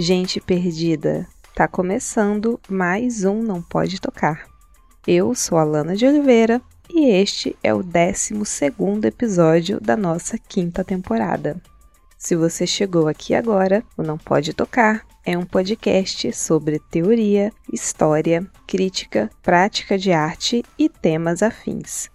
Gente perdida, tá começando mais um Não Pode Tocar. Eu sou a Lana de Oliveira e este é o 12 episódio da nossa quinta temporada. Se você chegou aqui agora, o Não Pode Tocar é um podcast sobre teoria, história, crítica, prática de arte e temas afins.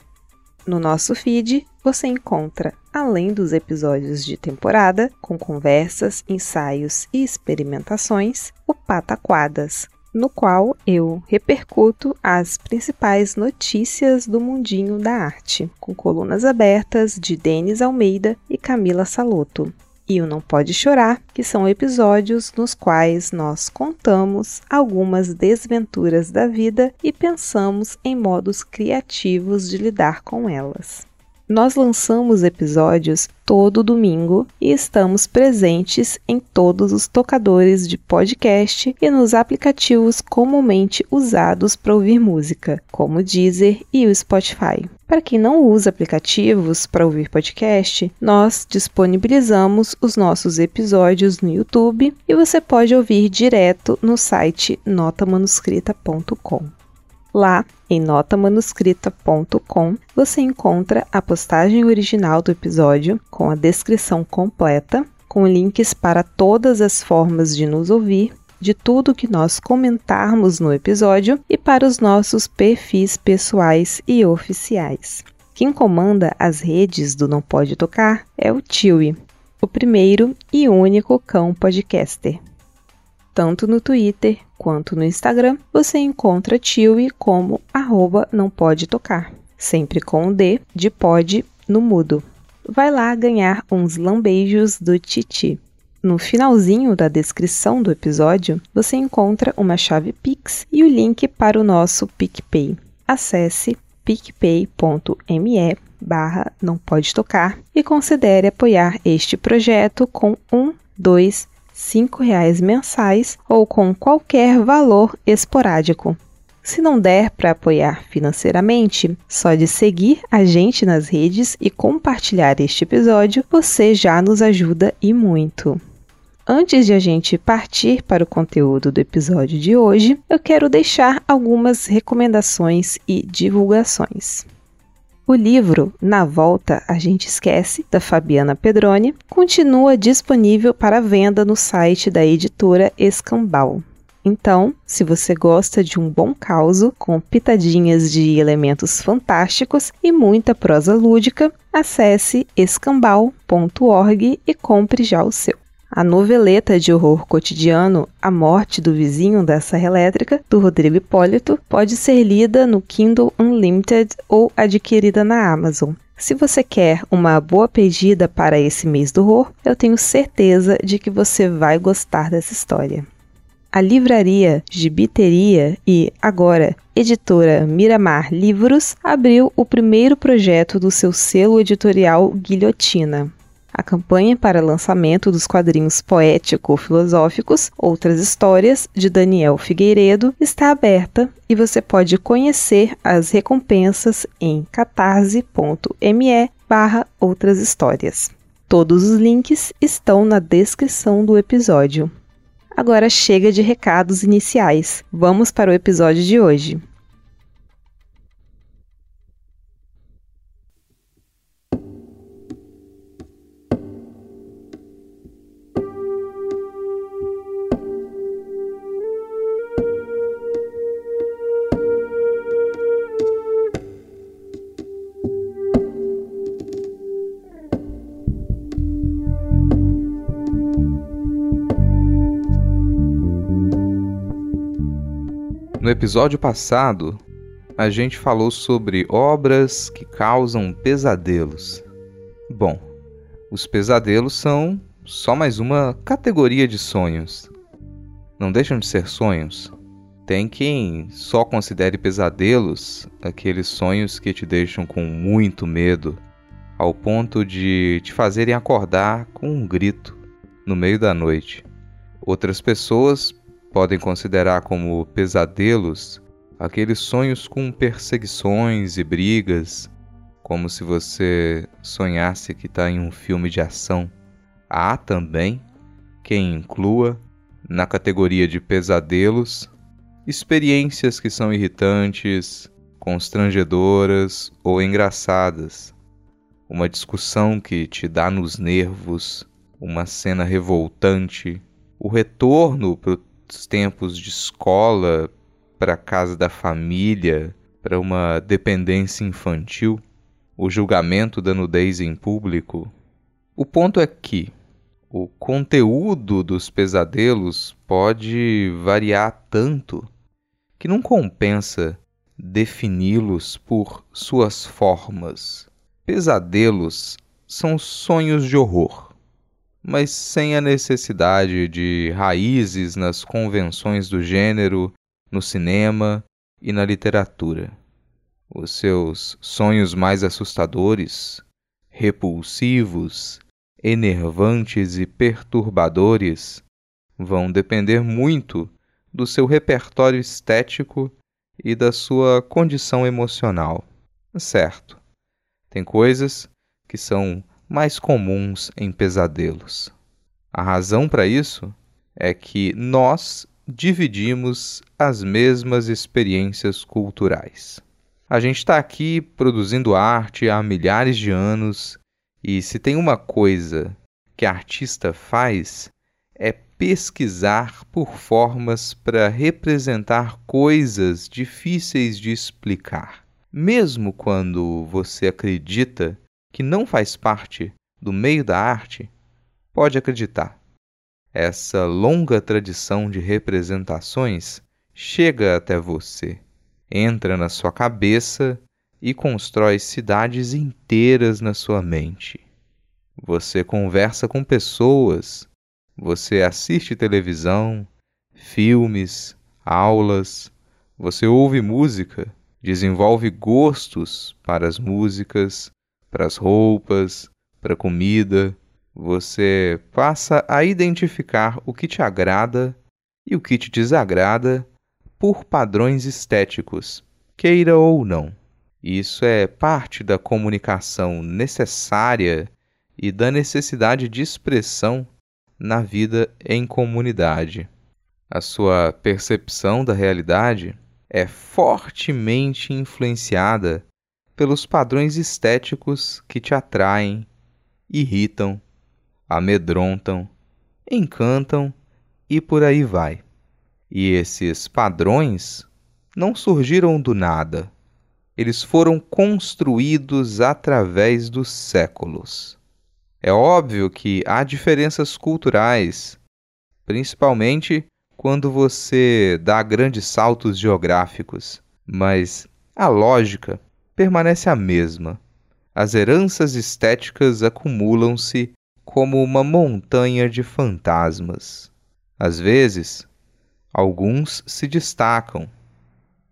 No nosso feed, você encontra, além dos episódios de temporada, com conversas, ensaios e experimentações, o Pataquadas, no qual eu repercuto as principais notícias do mundinho da arte, com colunas abertas de Denis Almeida e Camila Saloto. E o Não Pode Chorar, que são episódios nos quais nós contamos algumas desventuras da vida e pensamos em modos criativos de lidar com elas. Nós lançamos episódios todo domingo e estamos presentes em todos os tocadores de podcast e nos aplicativos comumente usados para ouvir música, como o Deezer e o Spotify. Para quem não usa aplicativos para ouvir podcast, nós disponibilizamos os nossos episódios no YouTube e você pode ouvir direto no site notamanuscrita.com. Lá, em notamanuscrita.com, você encontra a postagem original do episódio com a descrição completa, com links para todas as formas de nos ouvir, de tudo que nós comentarmos no episódio e para os nossos perfis pessoais e oficiais. Quem comanda as redes do Não Pode Tocar é o Tiwi, o primeiro e único cão podcaster. Tanto no Twitter quanto no Instagram, você encontra Tiwi como arroba não pode tocar, sempre com o D de pode no mudo. Vai lá ganhar uns lambejos do Titi. No finalzinho da descrição do episódio, você encontra uma chave Pix e o link para o nosso PicPay. Acesse picpay.me barra não pode tocar e considere apoiar este projeto com um, dois R$ reais mensais ou com qualquer valor esporádico. Se não der para apoiar financeiramente, só de seguir a gente nas redes e compartilhar este episódio, você já nos ajuda e muito. Antes de a gente partir para o conteúdo do episódio de hoje, eu quero deixar algumas recomendações e divulgações. O livro Na Volta a gente esquece, da Fabiana Pedroni, continua disponível para venda no site da editora Escambau. Então, se você gosta de um bom causo com pitadinhas de elementos fantásticos e muita prosa lúdica, acesse escambau.org e compre já o seu. A noveleta de horror cotidiano A Morte do Vizinho da Serra Elétrica, do Rodrigo Hipólito, pode ser lida no Kindle Unlimited ou adquirida na Amazon. Se você quer uma boa pedida para esse mês do horror, eu tenho certeza de que você vai gostar dessa história. A livraria Gibiteria e, agora, editora Miramar Livros abriu o primeiro projeto do seu selo editorial Guilhotina. A campanha para lançamento dos quadrinhos poético-filosóficos Outras Histórias, de Daniel Figueiredo, está aberta e você pode conhecer as recompensas em catarse.me barra outras histórias. Todos os links estão na descrição do episódio. Agora chega de recados iniciais. Vamos para o episódio de hoje. No episódio passado, a gente falou sobre obras que causam pesadelos. Bom, os pesadelos são só mais uma categoria de sonhos. Não deixam de ser sonhos. Tem quem só considere pesadelos aqueles sonhos que te deixam com muito medo, ao ponto de te fazerem acordar com um grito no meio da noite. Outras pessoas podem considerar como pesadelos aqueles sonhos com perseguições e brigas, como se você sonhasse que está em um filme de ação. Há também quem inclua na categoria de pesadelos experiências que são irritantes, constrangedoras ou engraçadas. Uma discussão que te dá nos nervos, uma cena revoltante, o retorno para os tempos de escola, para casa da família, para uma dependência infantil, o julgamento da nudez em público. O ponto é que o conteúdo dos pesadelos pode variar tanto que não compensa defini-los por suas formas. Pesadelos são sonhos de horror, mas sem a necessidade de raízes nas convenções do gênero, no cinema e na literatura. Os seus sonhos mais assustadores, repulsivos, enervantes e perturbadores vão depender muito do seu repertório estético e da sua condição emocional. Certo, tem coisas que são mais comuns em pesadelos. A razão para isso é que nós dividimos as mesmas experiências culturais. A gente está aqui produzindo arte há milhares de anos e se tem uma coisa que a artista faz é pesquisar por formas para representar coisas difíceis de explicar. Mesmo quando você acredita que não faz parte do meio da arte, pode acreditar. Essa longa tradição de representações chega até você, entra na sua cabeça e constrói cidades inteiras na sua mente. Você conversa com pessoas você assiste televisão, filmes, aulas, você ouve música, desenvolve gostos para as músicas, para as roupas, para a comida. Você passa a identificar o que te agrada e o que te desagrada por padrões estéticos, queira ou não. Isso é parte da comunicação necessária e da necessidade de expressão na vida em comunidade. A sua percepção da realidade é fortemente influenciada pelos padrões estéticos que te atraem, irritam, amedrontam, encantam e por aí vai. E esses padrões não surgiram do nada. Eles foram construídos através dos séculos. É óbvio que há diferenças culturais, principalmente quando você dá grandes saltos geográficos, mas a lógica permanece a mesma. As heranças estéticas acumulam-se como uma montanha de fantasmas. Às vezes, alguns se destacam,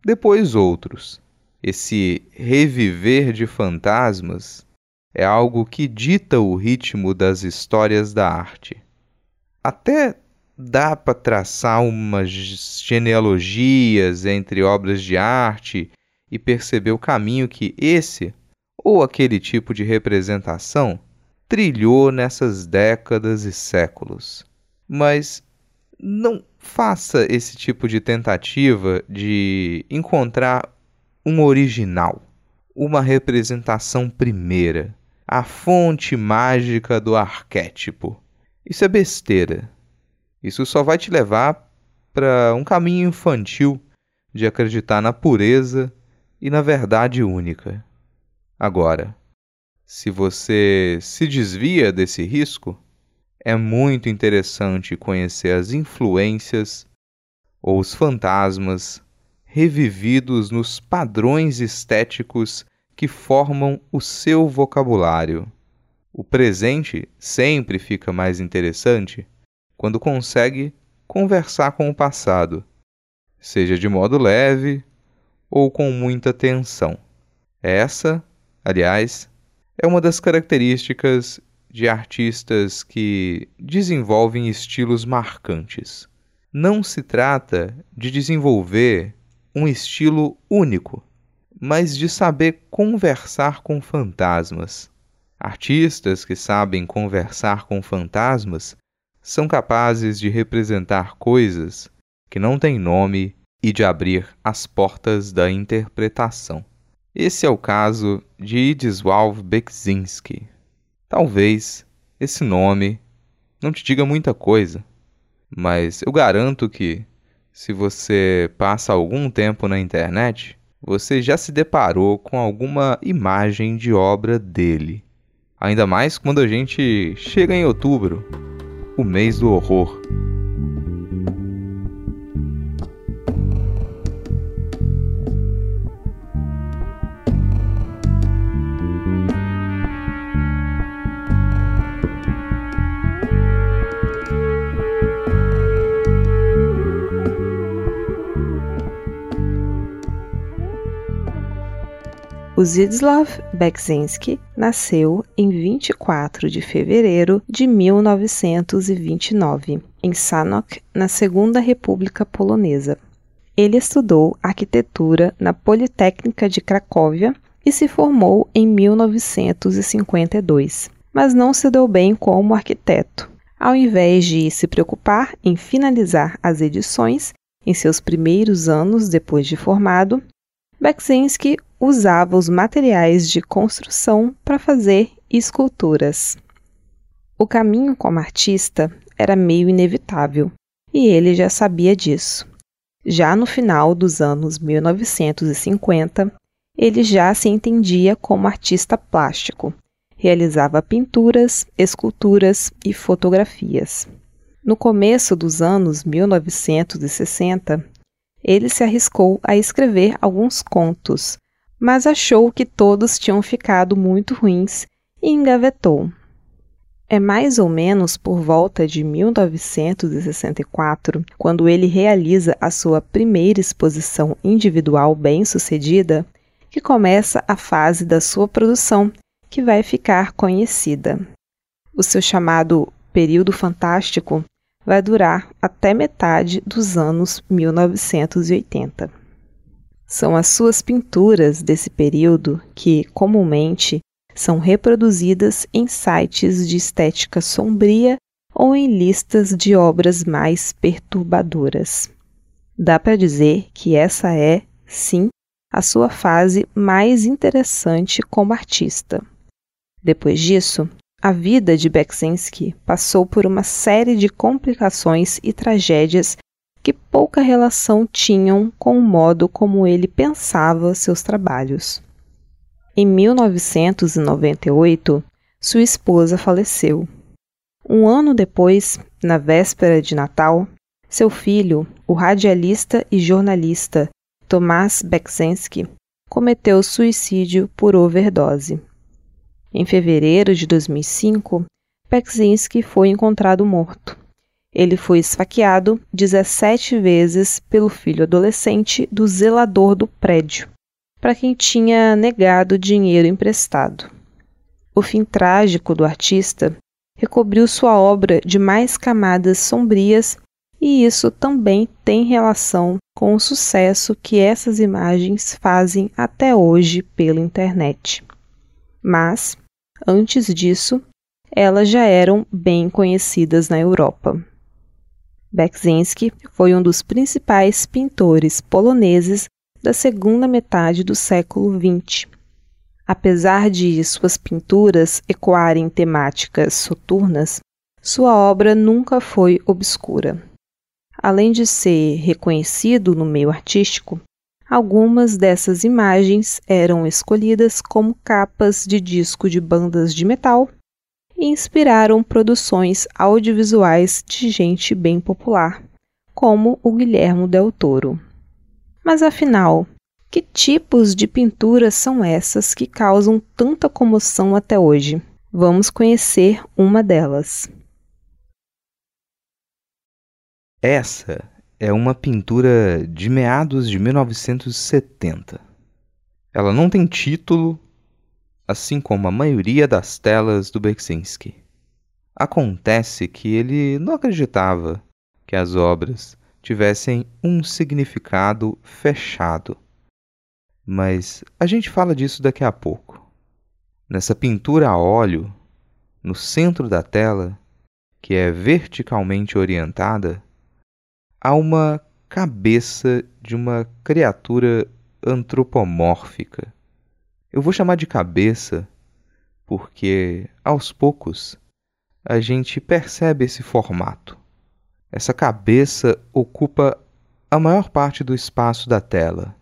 depois outros. Esse reviver de fantasmas é algo que dita o ritmo das histórias da arte. Até dá para traçar umas genealogias entre obras de arte e perceber o caminho que esse ou aquele tipo de representação trilhou nessas décadas e séculos. Mas não faça esse tipo de tentativa de encontrar um original, uma representação primeira a fonte mágica do arquétipo. Isso é besteira. Isso só vai te levar para um caminho infantil de acreditar na pureza e na verdade única. Agora, se você se desvia desse risco, é muito interessante conhecer as influências ou os fantasmas revividos nos padrões estéticos que formam o seu vocabulário. O presente sempre fica mais interessante quando consegue conversar com o passado, seja de modo leve ou com muita tensão. Essa, aliás, é uma das características de artistas que desenvolvem estilos marcantes. Não se trata de desenvolver um estilo único, mas de saber conversar com fantasmas. Artistas que sabem conversar com fantasmas são capazes de representar coisas que não têm nome e de abrir as portas da interpretação. Esse é o caso de Idisław Beksinski. Talvez esse nome não te diga muita coisa, mas eu garanto que, se você passa algum tempo na internet, você já se deparou com alguma imagem de obra dele. Ainda mais quando a gente chega em outubro o mês do horror. O Zdzisław Beksinski nasceu em 24 de fevereiro de 1929, em Sanok, na Segunda República Polonesa. Ele estudou arquitetura na Politécnica de Cracóvia e se formou em 1952, mas não se deu bem como arquiteto. Ao invés de se preocupar em finalizar as edições em seus primeiros anos depois de formado, Beksinski usava os materiais de construção para fazer esculturas. O caminho como artista era meio inevitável, e ele já sabia disso. Já no final dos anos 1950, ele já se entendia como artista plástico. Realizava pinturas, esculturas e fotografias. No começo dos anos 1960, ele se arriscou a escrever alguns contos, mas achou que todos tinham ficado muito ruins e engavetou. É mais ou menos por volta de 1964, quando ele realiza a sua primeira exposição individual bem-sucedida, que começa a fase da sua produção que vai ficar conhecida. O seu chamado período fantástico vai durar até metade dos anos 1980. São as suas pinturas desse período que, comumente, são reproduzidas em sites de estética sombria ou em listas de obras mais perturbadoras. Dá para dizer que essa é, sim, a sua fase mais interessante como artista. Depois disso, a vida de Beksinski passou por uma série de complicações e tragédias que pouca relação tinham com o modo como ele pensava seus trabalhos. Em 1998, sua esposa faleceu. Um ano depois, na véspera de Natal, seu filho, o radialista e jornalista Tomás Beksinski, cometeu suicídio por overdose. Em fevereiro de 2005, Beksinski foi encontrado morto. Ele foi esfaqueado 17 vezes pelo filho adolescente do zelador do prédio, para quem tinha negado dinheiro emprestado. O fim trágico do artista recobriu sua obra de mais camadas sombrias, e isso também tem relação com o sucesso que essas imagens fazem até hoje pela internet. Mas, antes disso, elas já eram bem conhecidas na Europa. Beksinski foi um dos principais pintores poloneses da segunda metade do século XX. Apesar de suas pinturas ecoarem temáticas soturnas, sua obra nunca foi obscura. Além de ser reconhecido no meio artístico, algumas dessas imagens eram escolhidas como capas de disco de bandas de metal e inspiraram produções audiovisuais de gente bem popular, como o Guilhermo Del Toro. Mas afinal, que tipos de pinturas são essas que causam tanta comoção até hoje? Vamos conhecer uma delas. Essa é uma pintura de meados de 1970. Ela não tem título, assim como a maioria das telas do Beksinski. Acontece que ele não acreditava que as obras tivessem um significado fechado. Mas a gente fala disso daqui a pouco. Nessa pintura a óleo, no centro da tela, que é verticalmente orientada, há uma cabeça de uma criatura antropomórfica. Eu vou chamar de cabeça porque, aos poucos, a gente percebe esse formato. Essa cabeça ocupa a maior parte do espaço da tela.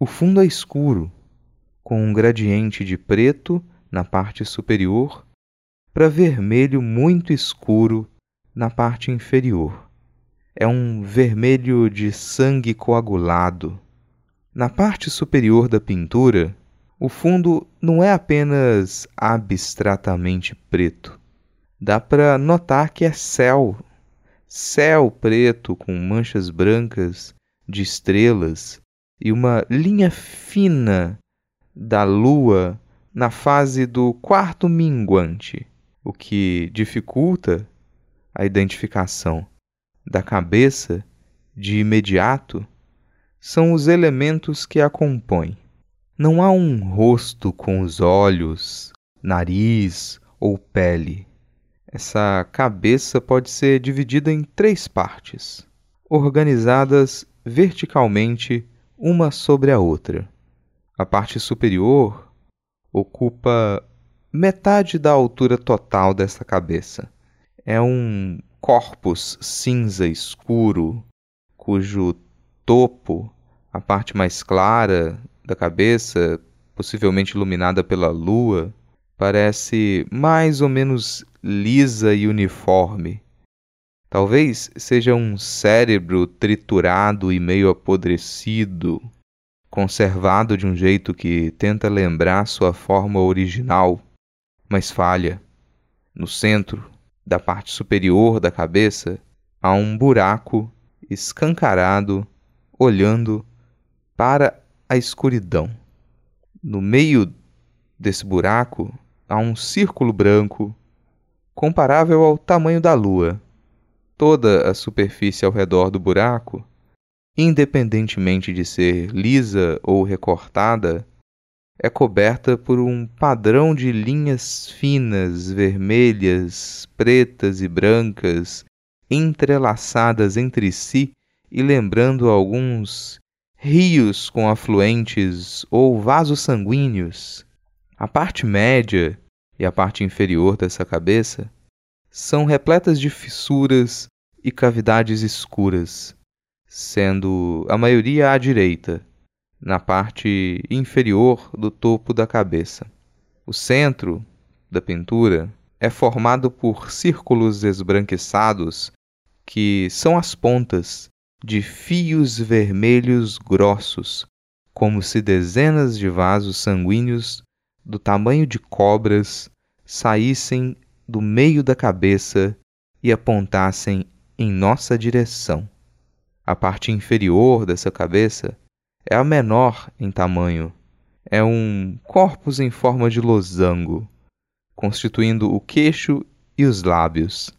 O fundo é escuro, com um gradiente de preto na parte superior para vermelho muito escuro na parte inferior. É um vermelho de sangue coagulado. Na parte superior da pintura, o fundo não é apenas abstratamente preto. Dá para notar que é céu, céu preto com manchas brancas de estrelas e uma linha fina da lua na fase do quarto minguante, o que dificulta a identificação da cabeça de imediato são os elementos que a compõem. Não há um rosto com os olhos, nariz ou pele. Essa cabeça pode ser dividida em três partes, organizadas verticalmente uma sobre a outra. A parte superior ocupa metade da altura total dessa cabeça. É um corpus cinza escuro, cujo topo, a parte mais clara da cabeça, possivelmente iluminada pela lua, parece mais ou menos lisa e uniforme. Talvez seja um cérebro triturado e meio apodrecido, conservado de um jeito que tenta lembrar sua forma original, mas falha. No centro da parte superior da cabeça há um buraco escancarado olhando para a escuridão. No meio desse buraco há um círculo branco comparável ao tamanho da lua. Toda a superfície ao redor do buraco independentemente de ser lisa ou recortada, é coberta por um padrão de linhas finas, vermelhas, pretas e brancas, entrelaçadas entre si e lembrando alguns rios com afluentes ou vasos sanguíneos. A parte média e a parte inferior dessa cabeça são repletas de fissuras e cavidades escuras, sendo a maioria à direita, na parte inferior do topo da cabeça. O centro da pintura é formado por círculos esbranquiçados que são as pontas de fios vermelhos grossos, como se dezenas de vasos sanguíneos do tamanho de cobras saíssem do meio da cabeça e apontassem em nossa direção. A parte inferior dessa cabeça é a menor em tamanho. É um corpus em forma de losango, constituindo o queixo e os lábios.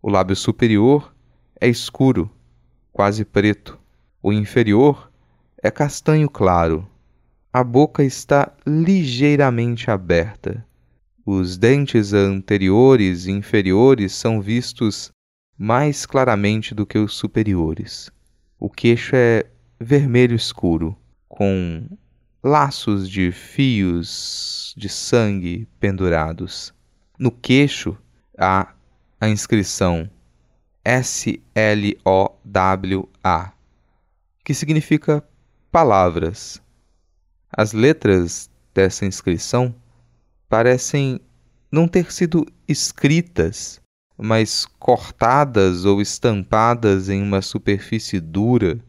O lábio superior é escuro, quase preto. O inferior é castanho claro. A boca está ligeiramente aberta. Os dentes anteriores e inferiores são vistos mais claramente do que os superiores. O queixo é vermelho escuro, com laços de fios de sangue pendurados. No queixo há a inscrição S-L-O-W-A, que significa palavras. As letras dessa inscrição parecem não ter sido escritas mas cortadas ou estampadas em uma superfície dura,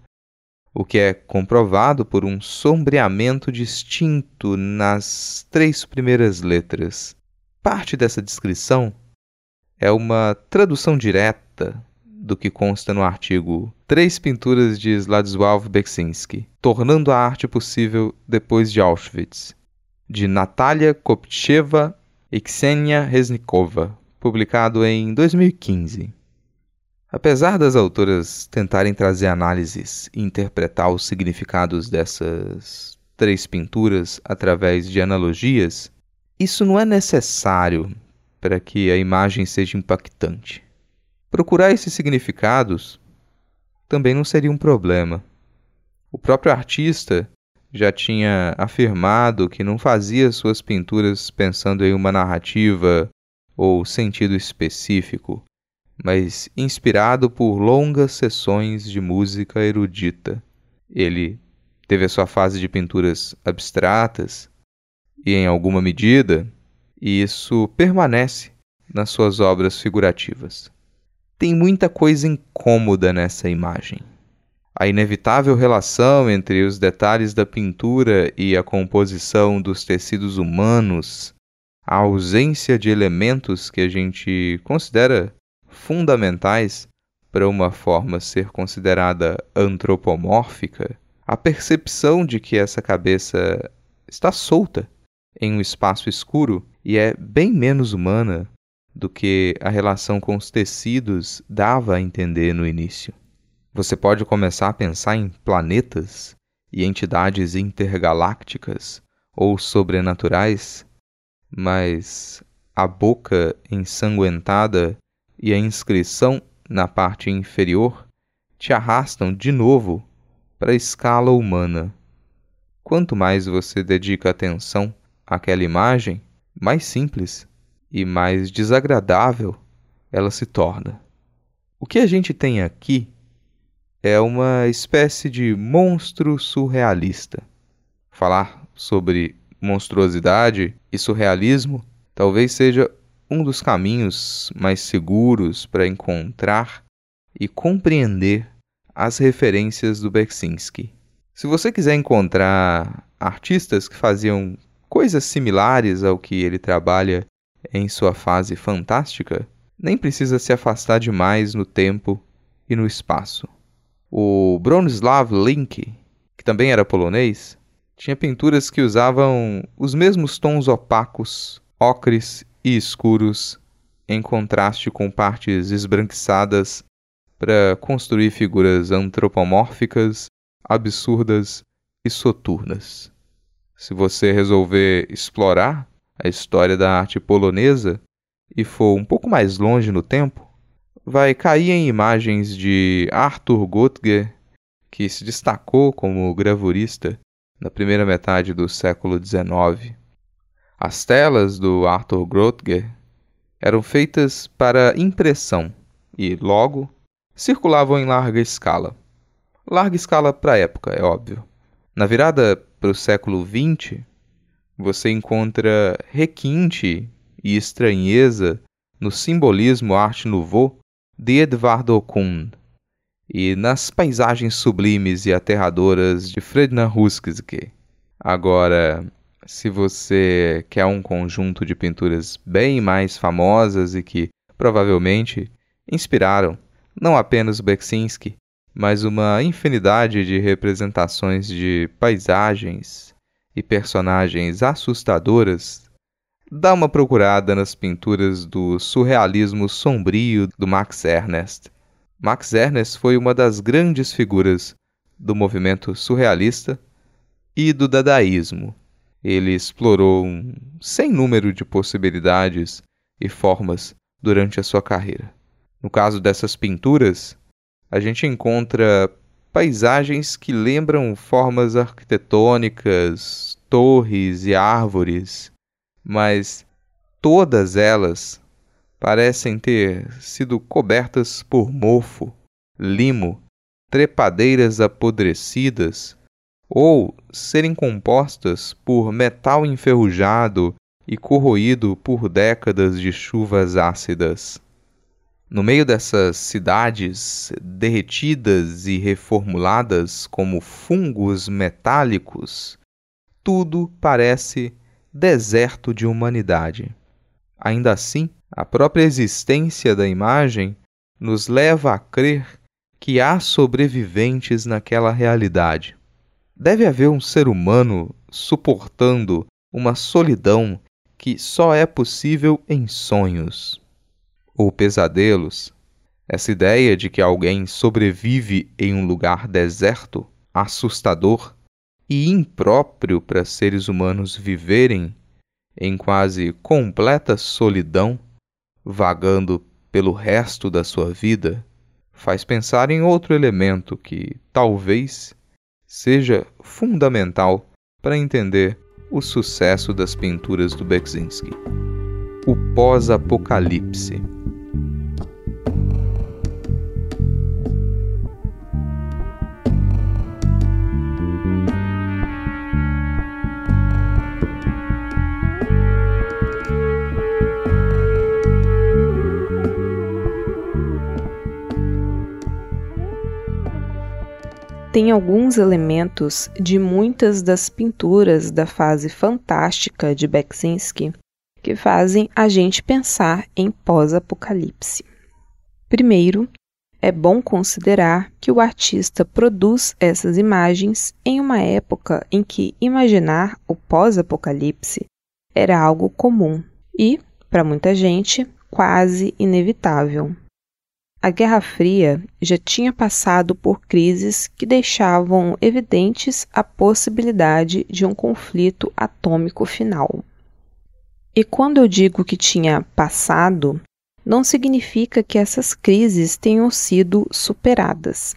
o que é comprovado por um sombreamento distinto nas três primeiras letras. parte dessa descrição é uma tradução direta do que consta no artigo Três pinturas de Sladisław Beksinski, tornando a arte possível depois de Auschwitz, de Natalia Kopcheva e Ksenia Reznikova, publicado em 2015. Apesar das autoras tentarem trazer análises e interpretar os significados dessas três pinturas através de analogias, isso não é necessário para que a imagem seja impactante. Procurar esses significados também não seria um problema. O próprio artista já tinha afirmado que não fazia suas pinturas pensando em uma narrativa ou sentido específico, mas inspirado por longas sessões de música erudita. Ele teve a sua fase de pinturas abstratas e, em alguma medida, isso permanece nas suas obras figurativas. Tem muita coisa incômoda nessa imagem. A inevitável relação entre os detalhes da pintura e a composição dos tecidos humanos, a ausência de elementos que a gente considera fundamentais para uma forma ser considerada antropomórfica, a percepção de que essa cabeça está solta em um espaço escuro e é bem menos humana do que a relação com os tecidos dava a entender no início. Você pode começar a pensar em planetas e entidades intergalácticas ou sobrenaturais, mas a boca ensanguentada e a inscrição na parte inferior te arrastam de novo para a escala humana. Quanto mais você dedica atenção àquela imagem, mais simples e mais desagradável ela se torna. O que a gente tem aqui é uma espécie de monstro surrealista. Falar sobre monstruosidade e surrealismo talvez seja um dos caminhos mais seguros para encontrar e compreender as referências do Beksinski. Se você quiser encontrar artistas que faziam coisas similares ao que ele trabalha em sua fase fantástica, nem precisa se afastar demais no tempo e no espaço. O Bronislaw Link, que também era polonês, tinha pinturas que usavam os mesmos tons opacos, ocres e escuros, em contraste com partes esbranquiçadas, para construir figuras antropomórficas, absurdas e soturnas. Se você resolver explorar a história da arte polonesa e for um pouco mais longe no tempo, vai cair em imagens de Arthur Göttger, que se destacou como gravurista na primeira metade do século XIX. As telas do Arthur Göttger eram feitas para impressão e, logo, circulavam em larga escala. Larga escala para a época, é óbvio. Na virada para o século XX, você encontra requinte e estranheza no simbolismo Arte Nouveau de Edvard Kuhn e nas paisagens sublimes e aterradoras de Fredna Huskiske. Agora, se você quer um conjunto de pinturas bem mais famosas e que provavelmente inspiraram não apenas Beksinski, mas uma infinidade de representações de paisagens e personagens assustadoras, dá uma procurada nas pinturas do surrealismo sombrio do Max Ernst. Max Ernst foi uma das grandes figuras do movimento surrealista e do dadaísmo. Ele explorou um sem número de possibilidades e formas durante a sua carreira. No caso dessas pinturas, a gente encontra paisagens que lembram formas arquitetônicas, torres e árvores, mas todas elas parecem ter sido cobertas por mofo, limo, trepadeiras apodrecidas ou serem compostas por metal enferrujado e corroído por décadas de chuvas ácidas. No meio dessas cidades derretidas e reformuladas como fungos metálicos, tudo parece deserto de humanidade. Ainda assim, a própria existência da imagem nos leva a crer que há sobreviventes naquela realidade. Deve haver um ser humano suportando uma solidão que só é possível em sonhos ou pesadelos. Essa ideia de que alguém sobrevive em um lugar deserto, assustador e impróprio para seres humanos viverem em quase completa solidão, vagando pelo resto da sua vida, faz pensar em outro elemento que talvez seja fundamental para entender o sucesso das pinturas do Beksinski: o pós-apocalipse. Tem alguns elementos de muitas das pinturas da fase fantástica de Beksinski que fazem a gente pensar em pós-apocalipse. Primeiro, é bom considerar que o artista produz essas imagens em uma época em que imaginar o pós-apocalipse era algo comum e, para muita gente, quase inevitável. A Guerra Fria já tinha passado por crises que deixavam evidentes a possibilidade de um conflito atômico final. E quando eu digo que tinha passado, não significa que essas crises tenham sido superadas.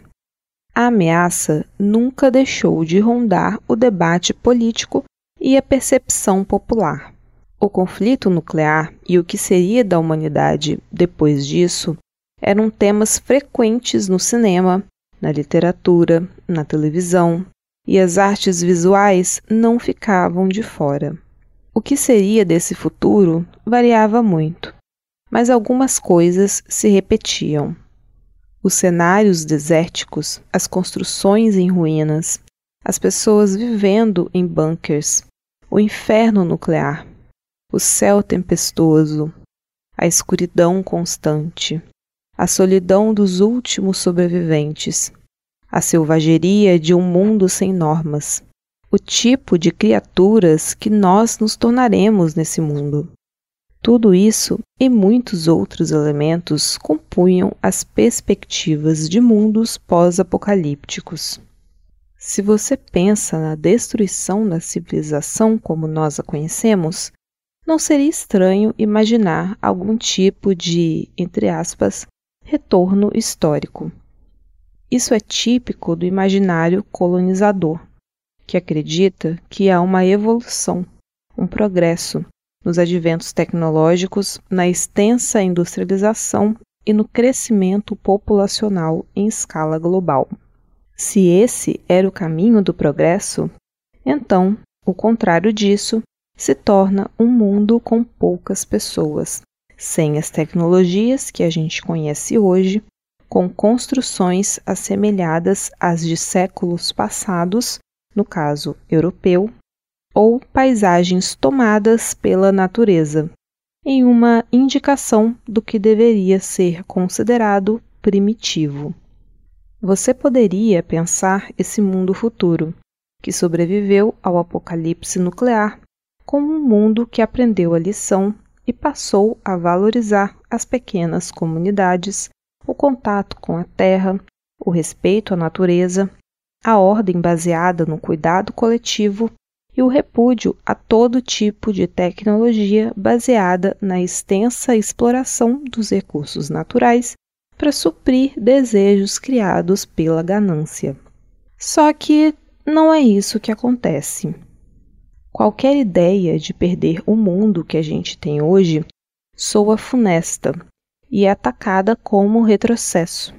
A ameaça nunca deixou de rondar o debate político e a percepção popular. O conflito nuclear e o que seria da humanidade depois disso eram temas frequentes no cinema, na literatura, na televisão, e as artes visuais não ficavam de fora. O que seria desse futuro variava muito, mas algumas coisas se repetiam. Os cenários desérticos, as construções em ruínas, as pessoas vivendo em bunkers, o inferno nuclear, o céu tempestuoso, a escuridão constante, a solidão dos últimos sobreviventes, a selvageria de um mundo sem normas, o tipo de criaturas que nós nos tornaremos nesse mundo. Tudo isso e muitos outros elementos compunham as perspectivas de mundos pós-apocalípticos. Se você pensa na destruição da civilização como nós a conhecemos, não seria estranho imaginar algum tipo de, entre aspas, retorno histórico. Isso é típico do imaginário colonizador, que acredita que há uma evolução, um progresso nos adventos tecnológicos, na extensa industrialização e no crescimento populacional em escala global. Se esse era o caminho do progresso, então o contrário disso se torna um mundo com poucas pessoas, sem as tecnologias que a gente conhece hoje, com construções assemelhadas às de séculos passados, no caso europeu, ou paisagens tomadas pela natureza, em uma indicação do que deveria ser considerado primitivo. Você poderia pensar esse mundo futuro, que sobreviveu ao apocalipse nuclear, como um mundo que aprendeu a lição e passou a valorizar as pequenas comunidades, o contato com a terra, o respeito à natureza, a ordem baseada no cuidado coletivo e o repúdio a todo tipo de tecnologia baseada na extensa exploração dos recursos naturais para suprir desejos criados pela ganância. Só que não é isso que acontece. Qualquer ideia de perder o mundo que a gente tem hoje soa funesta e é atacada como retrocesso.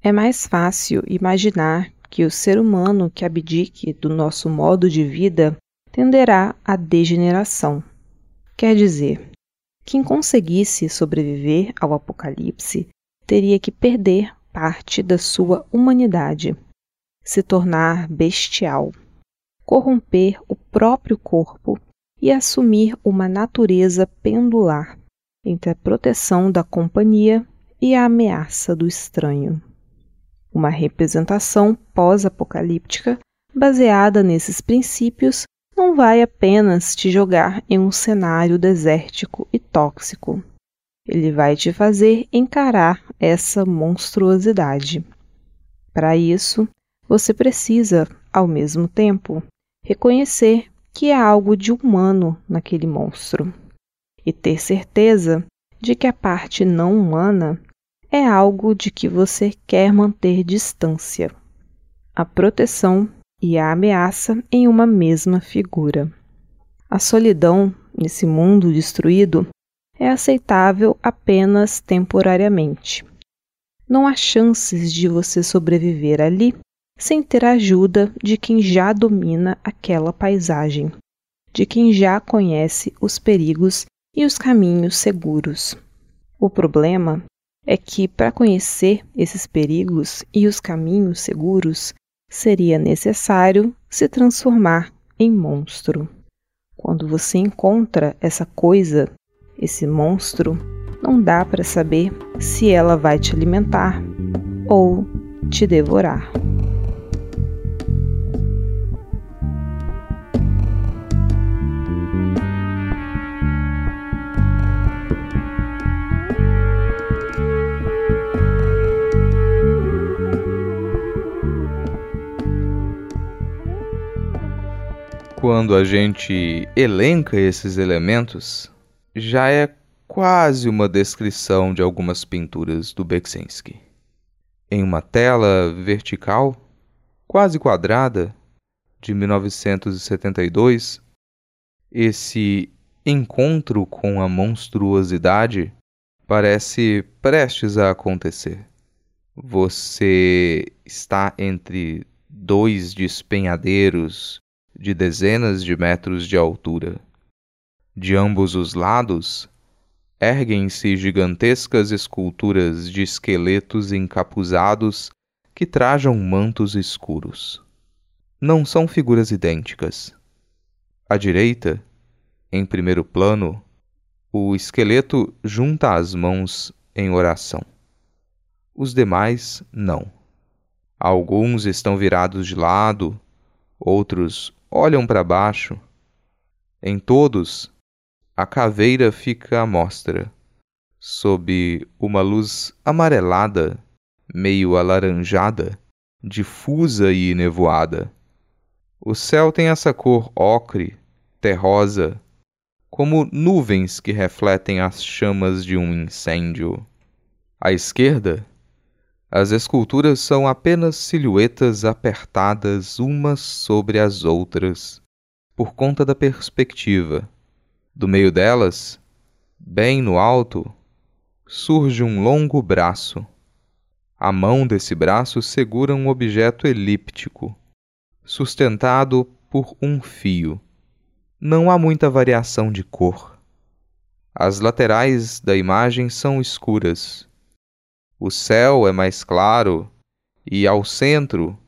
É mais fácil imaginar que o ser humano que abdique do nosso modo de vida tenderá à degeneração. Quer dizer, quem conseguisse sobreviver ao apocalipse teria que perder parte da sua humanidade, se tornar bestial corromper o próprio corpo e assumir uma natureza pendular, entre a proteção da companhia e a ameaça do estranho. Uma representação pós-apocalíptica baseada nesses princípios não vai apenas te jogar em um cenário desértico e tóxico. Ele vai te fazer encarar essa monstruosidade. Para isso, você precisa, ao mesmo tempo, reconhecer que há algo de humano naquele monstro e ter certeza de que a parte não humana é algo de que você quer manter distância. A proteção e a ameaça em uma mesma figura. A solidão, nesse mundo destruído, é aceitável apenas temporariamente. Não há chances de você sobreviver ali sem ter a ajuda de quem já domina aquela paisagem, de quem já conhece os perigos e os caminhos seguros. O problema é que, para conhecer esses perigos e os caminhos seguros, seria necessário se transformar em monstro. Quando você encontra essa coisa, esse monstro, não dá para saber se ela vai te alimentar ou te devorar. Quando a gente elenca esses elementos, já é quase uma descrição de algumas pinturas do Beksinski. Em uma tela vertical, quase quadrada, de 1972, esse encontro com a monstruosidade parece prestes a acontecer. Você está entre dois despenhadeiros de dezenas de metros de altura. De ambos os lados, erguem-se gigantescas esculturas de esqueletos encapuzados que trajam mantos escuros. Não são figuras idênticas. À direita, em primeiro plano, o esqueleto junta as mãos em oração. Os demais, não. Alguns estão virados de lado, outros olham para baixo. Em todos, a caveira fica à mostra, sob uma luz amarelada, meio alaranjada, difusa e nevoada. O céu tem essa cor ocre, terrosa, como nuvens que refletem as chamas de um incêndio. À esquerda, as esculturas são apenas silhuetas apertadas umas sobre as outras, por conta da perspectiva. Do meio delas, bem no alto, surge um longo braço. A mão desse braço segura um objeto elíptico, sustentado por um fio. Não há muita variação de cor. As laterais da imagem são escuras o céu é mais claro e, ao centro,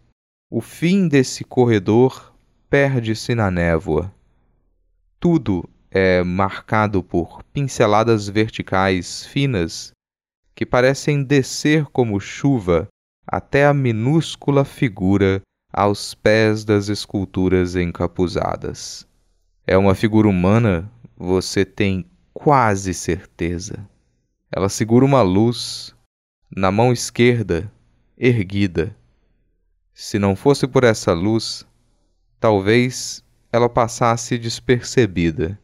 o fim desse corredor perde-se na névoa. Tudo é marcado por pinceladas verticais finas que parecem descer como chuva até a minúscula figura aos pés das esculturas encapuzadas. É uma figura humana, você tem quase certeza. Ela segura uma luz na mão esquerda, erguida. Se não fosse por essa luz, talvez ela passasse despercebida.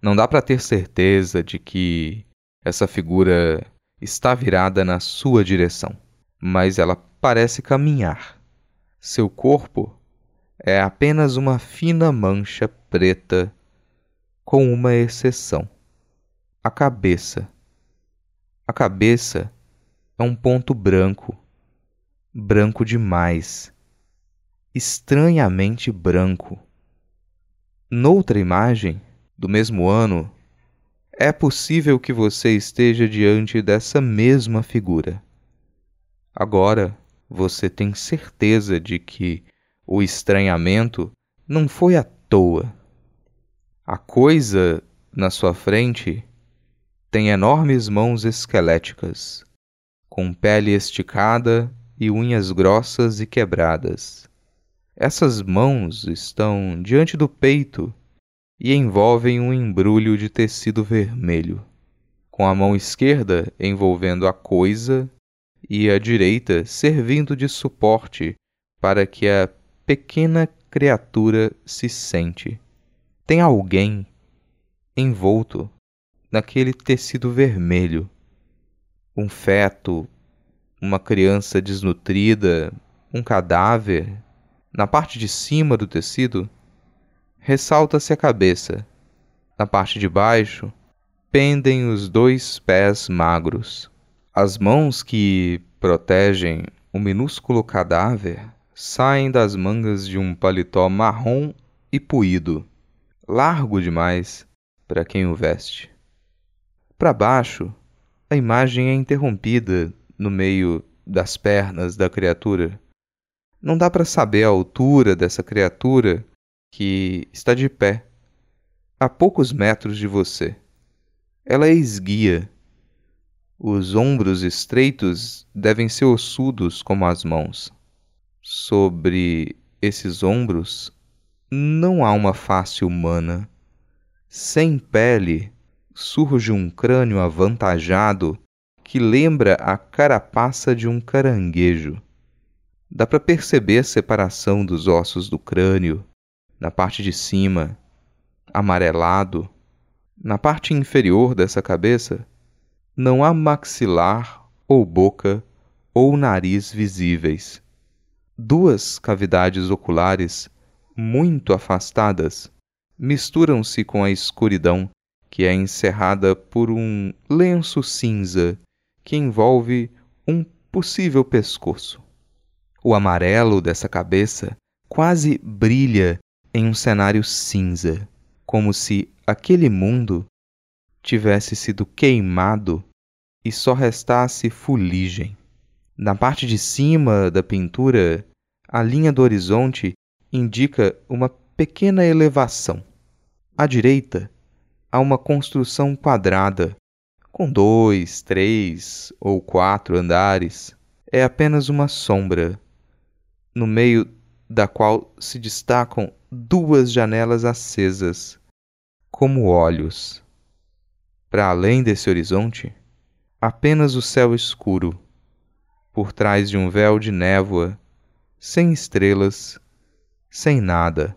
Não dá para ter certeza de que essa figura está virada na sua direção, mas ela parece caminhar. Seu corpo é apenas uma fina mancha preta, com uma exceção: a cabeça. A cabeça é um ponto branco, branco demais, estranhamente branco. Noutra imagem, do mesmo ano, é possível que você esteja diante dessa mesma figura. Agora você tem certeza de que o estranhamento não foi à toa. A coisa na sua frente tem enormes mãos esqueléticas, com pele esticada e unhas grossas e quebradas. Essas mãos estão diante do peito e envolvem um embrulho de tecido vermelho, com a mão esquerda envolvendo a coisa e a direita servindo de suporte para que a pequena criatura se sente. Tem alguém envolto naquele tecido vermelho. Um feto, uma criança desnutrida, um cadáver. Na parte de cima do tecido, ressalta-se a cabeça. Na parte de baixo, pendem os dois pés magros. As mãos que protegem o minúsculo cadáver saem das mangas de um paletó marrom e puído, largo demais para quem o veste. Para baixo, a imagem é interrompida no meio das pernas da criatura. Não dá para saber a altura dessa criatura que está de pé, a poucos metros de você. Ela é esguia. Os ombros estreitos devem ser ossudos como as mãos. Sobre esses ombros não há uma face humana. Sem pele surge um crânio avantajado que lembra a carapaça de um caranguejo. Dá para perceber a separação dos ossos do crânio, na parte de cima, amarelado. Na parte inferior dessa cabeça, não há maxilar ou boca ou nariz visíveis. Duas cavidades oculares muito afastadas misturam-se com a escuridão que é encerrada por um lenço cinza que envolve um possível pescoço. O amarelo dessa cabeça quase brilha em um cenário cinza, como se aquele mundo tivesse sido queimado e só restasse fuligem. Na parte de cima da pintura, a linha do horizonte indica uma pequena elevação. À direita, há uma construção quadrada, com dois, três ou quatro andares. É apenas uma sombra, no meio da qual se destacam duas janelas acesas, como olhos. Para além desse horizonte, apenas o céu escuro, por trás de um véu de névoa, sem estrelas, sem nada.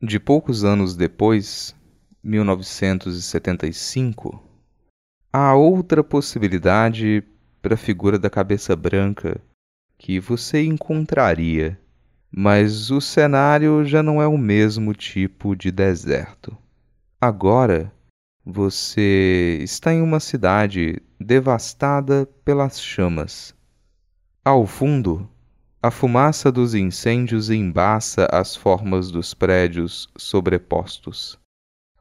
De poucos anos depois, 1975, há outra possibilidade para a figura da cabeça branca que você encontraria, mas o cenário já não é o mesmo tipo de deserto. Agora você está em uma cidade devastada pelas chamas. Ao fundo, a fumaça dos incêndios embaça as formas dos prédios sobrepostos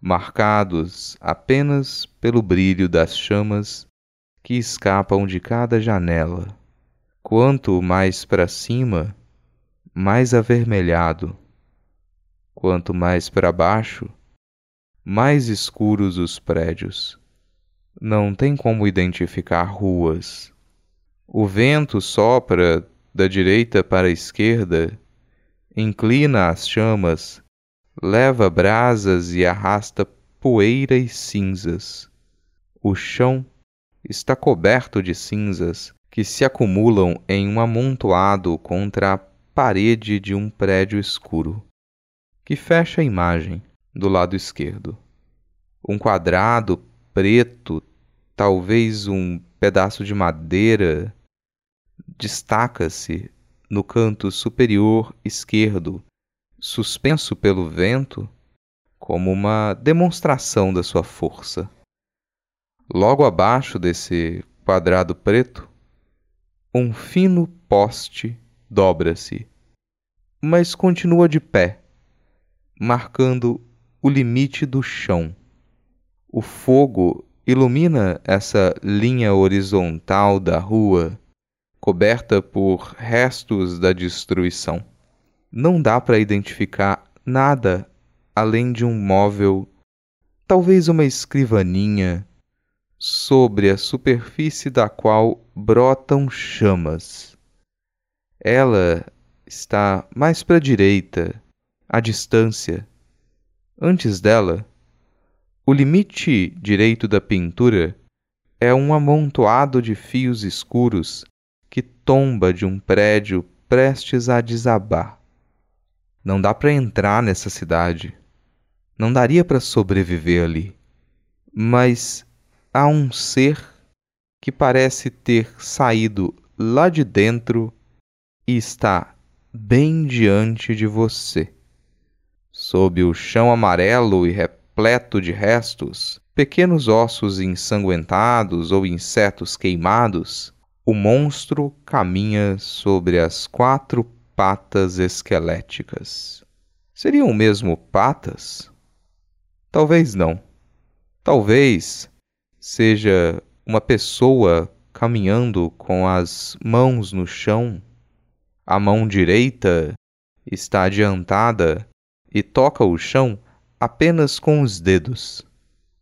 marcados apenas pelo brilho das chamas que escapam de cada janela. Quanto mais para cima, mais avermelhado. Quanto mais para baixo, mais escuros os prédios. Não tem como identificar ruas. O vento sopra da direita para a esquerda, inclina as chamas leva brasas e arrasta poeira e cinzas. O chão está coberto de cinzas que se acumulam em um amontoado contra a parede de um prédio escuro, que fecha a imagem do lado esquerdo. Um quadrado preto, talvez um pedaço de madeira, destaca-se no canto superior esquerdo suspenso pelo vento, como uma demonstração da sua força. Logo abaixo desse quadrado preto, um fino poste dobra-se, mas continua de pé, marcando o limite do chão. O fogo ilumina essa linha horizontal da rua, coberta por restos da destruição não dá para identificar nada além de um móvel, talvez uma escrivaninha, sobre a superfície da qual brotam chamas. Ela está mais para a direita, à distância. Antes dela, o limite direito da pintura é um amontoado de fios escuros que tomba de um prédio prestes a desabar. Não dá para entrar nessa cidade. Não daria para sobreviver ali. Mas há um ser que parece ter saído lá de dentro e está bem diante de você. Sob o chão amarelo e repleto de restos, pequenos ossos ensanguentados ou insetos queimados, o monstro caminha sobre as quatro patas esqueléticas. Seriam mesmo patas? Talvez não. Talvez seja uma pessoa caminhando com as mãos no chão. A mão direita está adiantada e toca o chão apenas com os dedos.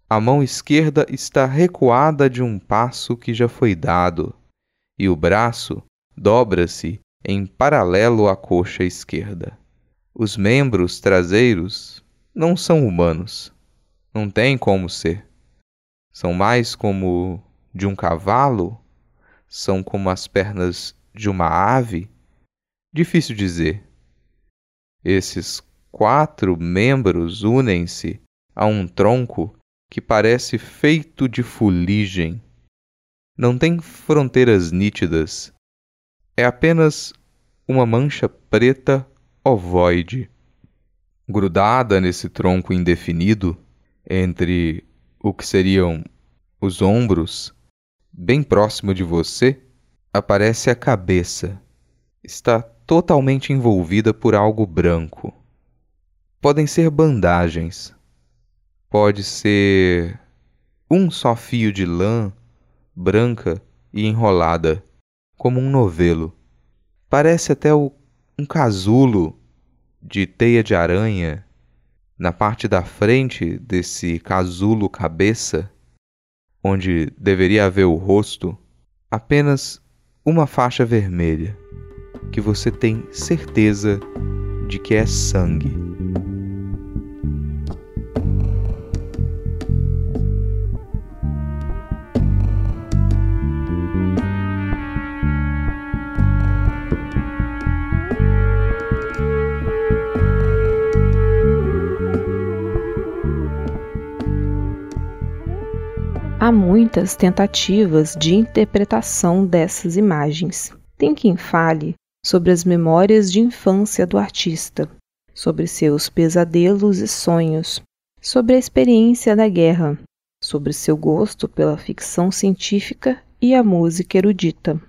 A mão esquerda está recuada de um passo que já foi dado, e o braço dobra-se em paralelo à coxa esquerda. Os membros traseiros não são humanos. Não tem como ser. São mais como de um cavalo? São como as pernas de uma ave? Difícil dizer. Esses quatro membros unem-se a um tronco que parece feito de fuligem. Não tem fronteiras nítidas. É apenas uma mancha preta ovoide. Grudada nesse tronco indefinido, entre o que seriam os ombros, bem próximo de você, aparece a cabeça. Está totalmente envolvida por algo branco. Podem ser bandagens, pode ser um só fio de lã branca e enrolada, como um novelo. Parece até o, um casulo de teia de aranha. Na parte da frente desse casulo cabeça, onde deveria haver o rosto, apenas uma faixa vermelha, que você tem certeza de que é sangue. Há muitas tentativas de interpretação dessas imagens. Tem quem fale sobre as memórias de infância do artista, sobre seus pesadelos e sonhos, sobre a experiência da guerra, sobre seu gosto pela ficção científica e a música erudita.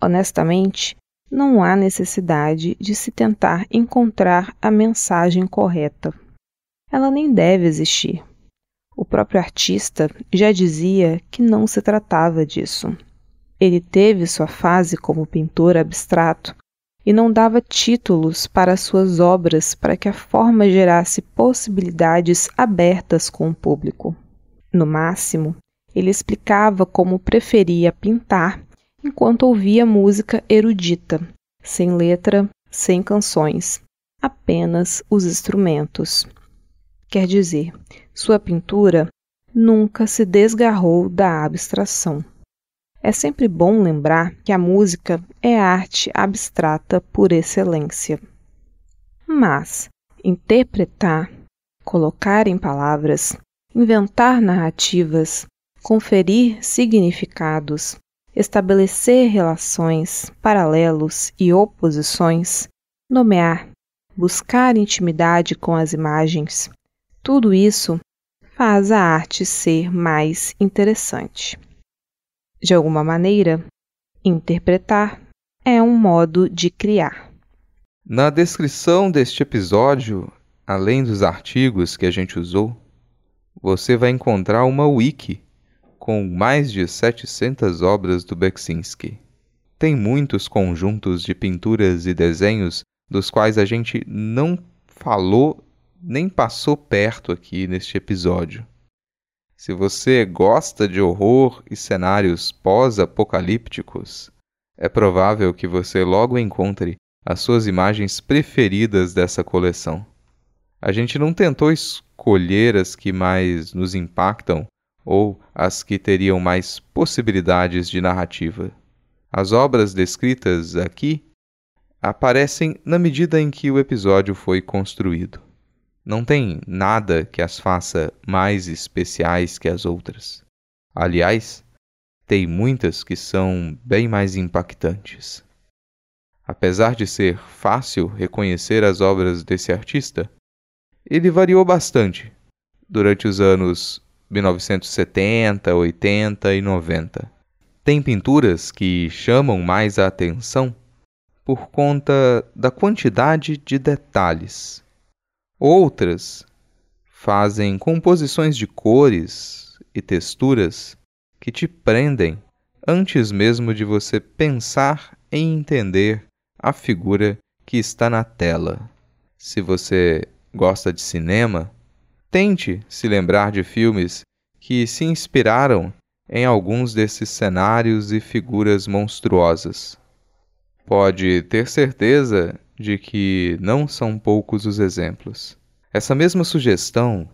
Honestamente, não há necessidade de se tentar encontrar a mensagem correta. Ela nem deve existir. O próprio artista já dizia que não se tratava disso. Ele teve sua fase como pintor abstrato e não dava títulos para suas obras para que a forma gerasse possibilidades abertas com o público. No máximo, ele explicava como preferia pintar enquanto ouvia música erudita, sem letra, sem canções, apenas os instrumentos. Quer dizer, sua pintura nunca se desgarrou da abstração. É sempre bom lembrar que a música é arte abstrata por excelência. Mas interpretar, colocar em palavras, inventar narrativas, conferir significados, estabelecer relações, paralelos e oposições, nomear, buscar intimidade com as imagens, tudo isso faz a arte ser mais interessante. De alguma maneira, interpretar é um modo de criar. Na descrição deste episódio, além dos artigos que a gente usou, você vai encontrar uma wiki com mais de 700 obras do Beksinski. Tem muitos conjuntos de pinturas e desenhos dos quais a gente não falou nem passou perto aqui neste episódio. Se você gosta de horror e cenários pós-apocalípticos, é provável que você logo encontre as suas imagens preferidas dessa coleção. A gente não tentou escolher as que mais nos impactam ou as que teriam mais possibilidades de narrativa. As obras descritas aqui aparecem na medida em que o episódio foi construído. Não tem nada que as faça mais especiais que as outras. Aliás, tem muitas que são bem mais impactantes. Apesar de ser fácil reconhecer as obras desse artista, ele variou bastante durante os anos 1970, 80 e 90. Tem pinturas que chamam mais a atenção por conta da quantidade de detalhes Outras fazem composições de cores e texturas que te prendem antes mesmo de você pensar em entender a figura que está na tela. Se você gosta de cinema, tente se lembrar de filmes que se inspiraram em alguns desses cenários e figuras monstruosas. Pode ter certeza de que não são poucos os exemplos. Essa mesma sugestão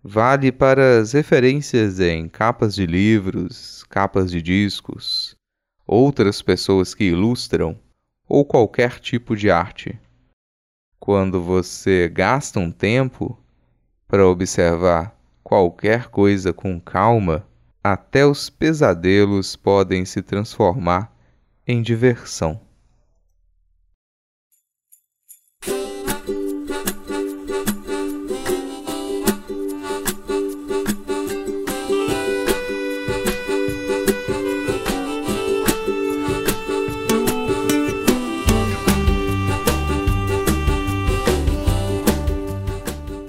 vale para as referências em capas de livros, capas de discos, outras pessoas que ilustram ou qualquer tipo de arte. Quando você gasta um tempo para observar qualquer coisa com calma, até os pesadelos podem se transformar em diversão.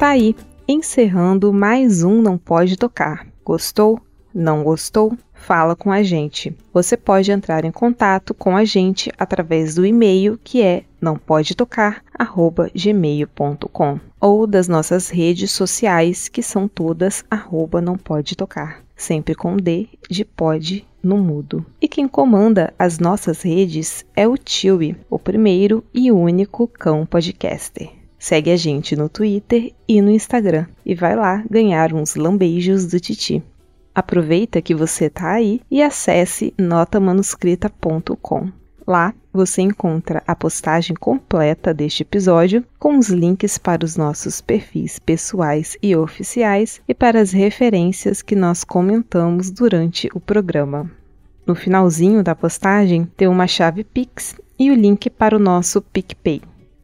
Tá aí, encerrando mais um Não Pode Tocar. Gostou? Não gostou? Fala com a gente. Você pode entrar em contato com a gente através do e-mail que é nãopodetocar@gmail.com ou das nossas redes sociais que são todas arroba não pode tocar, sempre com D de pode no mudo. E quem comanda as nossas redes é o Tiwi, o primeiro e único cão podcaster. Segue a gente no Twitter e no Instagram e vai lá ganhar uns lambeijos do Titi. Aproveita que você tá aí e acesse notamanuscrita.com. Lá você encontra a postagem completa deste episódio com os links para os nossos perfis pessoais e oficiais e para as referências que nós comentamos durante o programa. No finalzinho da postagem tem uma chave Pix e o link para o nosso PicPay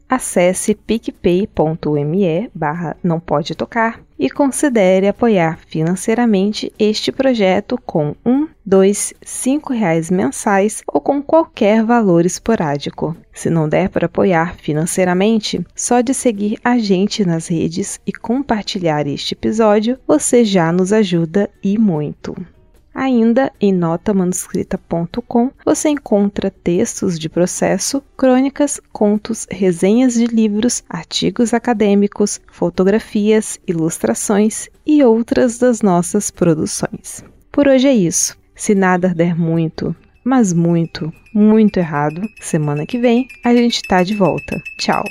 acesse picpay.me barra não pode tocar e considere apoiar financeiramente este projeto com um, dois, cinco reais mensais ou com qualquer valor esporádico. Se não der para apoiar financeiramente, só de seguir a gente nas redes e compartilhar este episódio, você já nos ajuda e muito. Ainda em notamanuscrita.com você encontra textos de processo, crônicas, contos, resenhas de livros, artigos acadêmicos, fotografias, ilustrações e outras das nossas produções. Por hoje é isso. Se nada der muito, mas muito, muito errado, semana que vem a gente está de volta. Tchau!